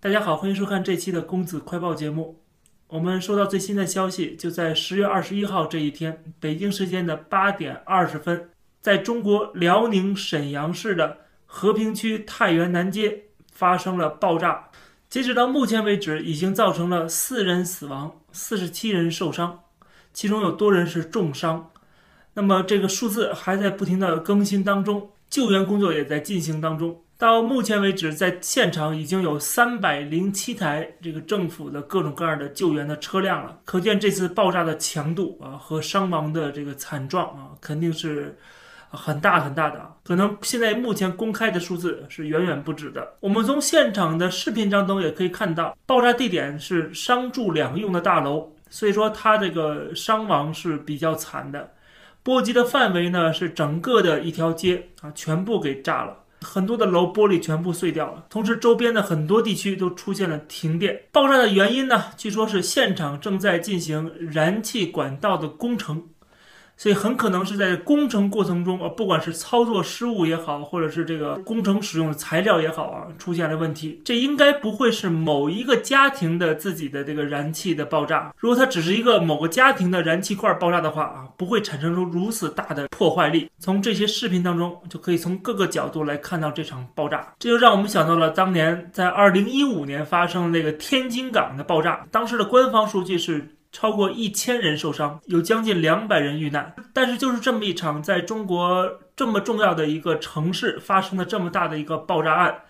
大家好，欢迎收看这期的公子快报节目。我们收到最新的消息，就在十月二十一号这一天，北京时间的八点二十分，在中国辽宁沈阳市的和平区太原南街发生了爆炸。截止到目前为止，已经造成了四人死亡，四十七人受伤，其中有多人是重伤。那么这个数字还在不停的更新当中，救援工作也在进行当中。到目前为止，在现场已经有三百零七台这个政府的各种各样的救援的车辆了，可见这次爆炸的强度啊和伤亡的这个惨状啊，肯定是很大很大的。可能现在目前公开的数字是远远不止的。我们从现场的视频当中也可以看到，爆炸地点是商住两用的大楼，所以说它这个伤亡是比较惨的。波及的范围呢是整个的一条街啊，全部给炸了。很多的楼玻璃全部碎掉了，同时周边的很多地区都出现了停电。爆炸的原因呢？据说是现场正在进行燃气管道的工程。所以很可能是在工程过程中，啊，不管是操作失误也好，或者是这个工程使用的材料也好啊，出现了问题。这应该不会是某一个家庭的自己的这个燃气的爆炸。如果它只是一个某个家庭的燃气罐爆炸的话啊，不会产生出如此大的破坏力。从这些视频当中就可以从各个角度来看到这场爆炸。这就让我们想到了当年在二零一五年发生的那个天津港的爆炸，当时的官方数据是。超过一千人受伤，有将近两百人遇难。但是，就是这么一场在中国这么重要的一个城市发生的这么大的一个爆炸案，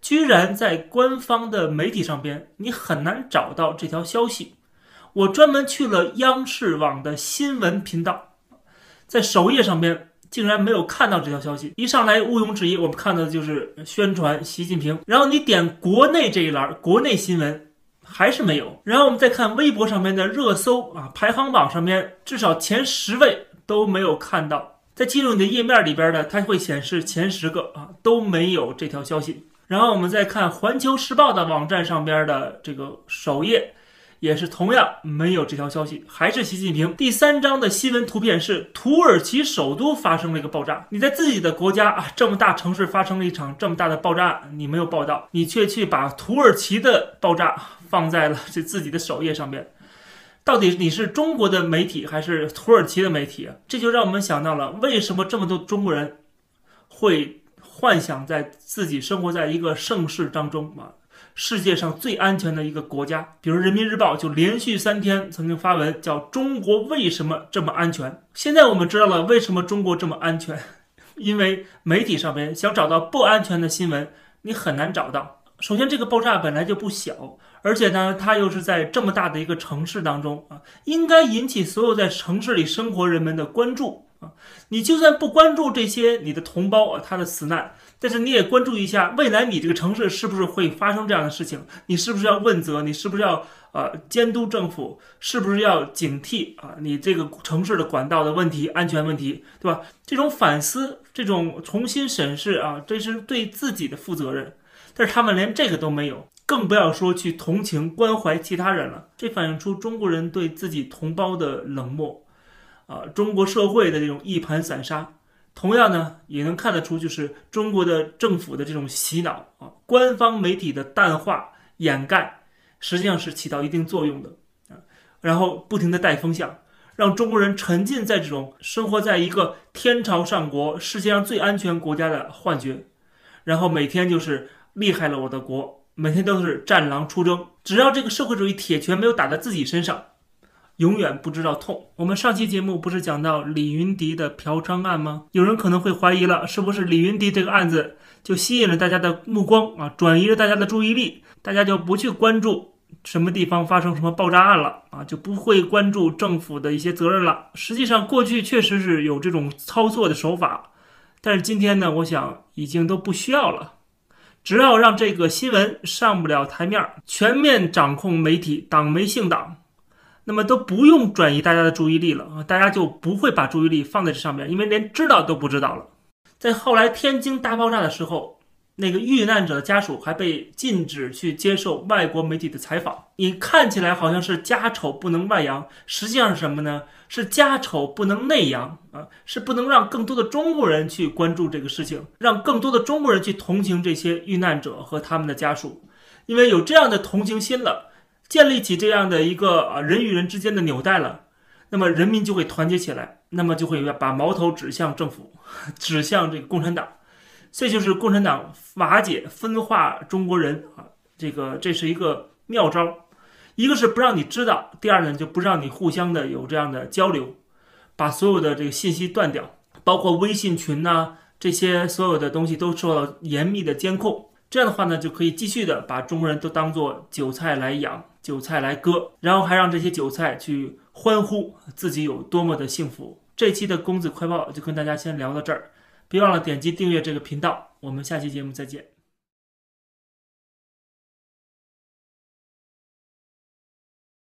居然在官方的媒体上边，你很难找到这条消息。我专门去了央视网的新闻频道，在首页上边竟然没有看到这条消息。一上来毋庸置疑，我们看到的就是宣传习近平。然后你点国内这一栏，国内新闻。还是没有。然后我们再看微博上面的热搜啊，排行榜上面至少前十位都没有看到。在进入你的页面里边呢，它会显示前十个啊都没有这条消息。然后我们再看环球时报的网站上边的这个首页。也是同样没有这条消息，还是习近平。第三张的新闻图片是土耳其首都发生了一个爆炸。你在自己的国家啊，这么大城市发生了一场这么大的爆炸，你没有报道，你却去把土耳其的爆炸放在了这自己的首页上面。到底你是中国的媒体还是土耳其的媒体？这就让我们想到了为什么这么多中国人会幻想在自己生活在一个盛世当中啊？世界上最安全的一个国家，比如《人民日报》就连续三天曾经发文叫“中国为什么这么安全”。现在我们知道了为什么中国这么安全，因为媒体上面想找到不安全的新闻，你很难找到。首先，这个爆炸本来就不小，而且呢，它又是在这么大的一个城市当中啊，应该引起所有在城市里生活人们的关注你就算不关注这些你的同胞啊，他的死难。但是你也关注一下，未来你这个城市是不是会发生这样的事情？你是不是要问责？你是不是要呃监督政府？是不是要警惕啊？你这个城市的管道的问题、安全问题，对吧？这种反思、这种重新审视啊，这是对自己的负责任。但是他们连这个都没有，更不要说去同情、关怀其他人了。这反映出中国人对自己同胞的冷漠，啊，中国社会的这种一盘散沙。同样呢，也能看得出，就是中国的政府的这种洗脑啊，官方媒体的淡化掩盖，实际上是起到一定作用的啊。然后不停的带风向，让中国人沉浸在这种生活在一个天朝上国、世界上最安全国家的幻觉，然后每天就是厉害了我的国，每天都是战狼出征，只要这个社会主义铁拳没有打在自己身上。永远不知道痛。我们上期节目不是讲到李云迪的嫖娼案吗？有人可能会怀疑了，是不是李云迪这个案子就吸引了大家的目光啊，转移了大家的注意力，大家就不去关注什么地方发生什么爆炸案了啊，就不会关注政府的一些责任了。实际上，过去确实是有这种操作的手法，但是今天呢，我想已经都不需要了。只要让这个新闻上不了台面，全面掌控媒体，党媒姓党。那么都不用转移大家的注意力了啊，大家就不会把注意力放在这上面，因为连知道都不知道了。在后来天津大爆炸的时候，那个遇难者的家属还被禁止去接受外国媒体的采访。你看起来好像是家丑不能外扬，实际上是什么呢？是家丑不能内扬啊，是不能让更多的中国人去关注这个事情，让更多的中国人去同情这些遇难者和他们的家属。因为有这样的同情心了，建立起这样的一个啊人与人之间的纽带了，那么人民就会团结起来，那么就会把矛头指向政府，指向这个共产党，这就是共产党瓦解、分化中国人啊，这个这是一个妙招。一个是不让你知道，第二呢就不让你互相的有这样的交流，把所有的这个信息断掉，包括微信群呐这些所有的东西都受到严密的监控。这样的话呢，就可以继续的把中国人都当做韭菜来养，韭菜来割，然后还让这些韭菜去欢呼自己有多么的幸福。这期的公子快报就跟大家先聊到这儿，别忘了点击订阅这个频道，我们下期节目再见。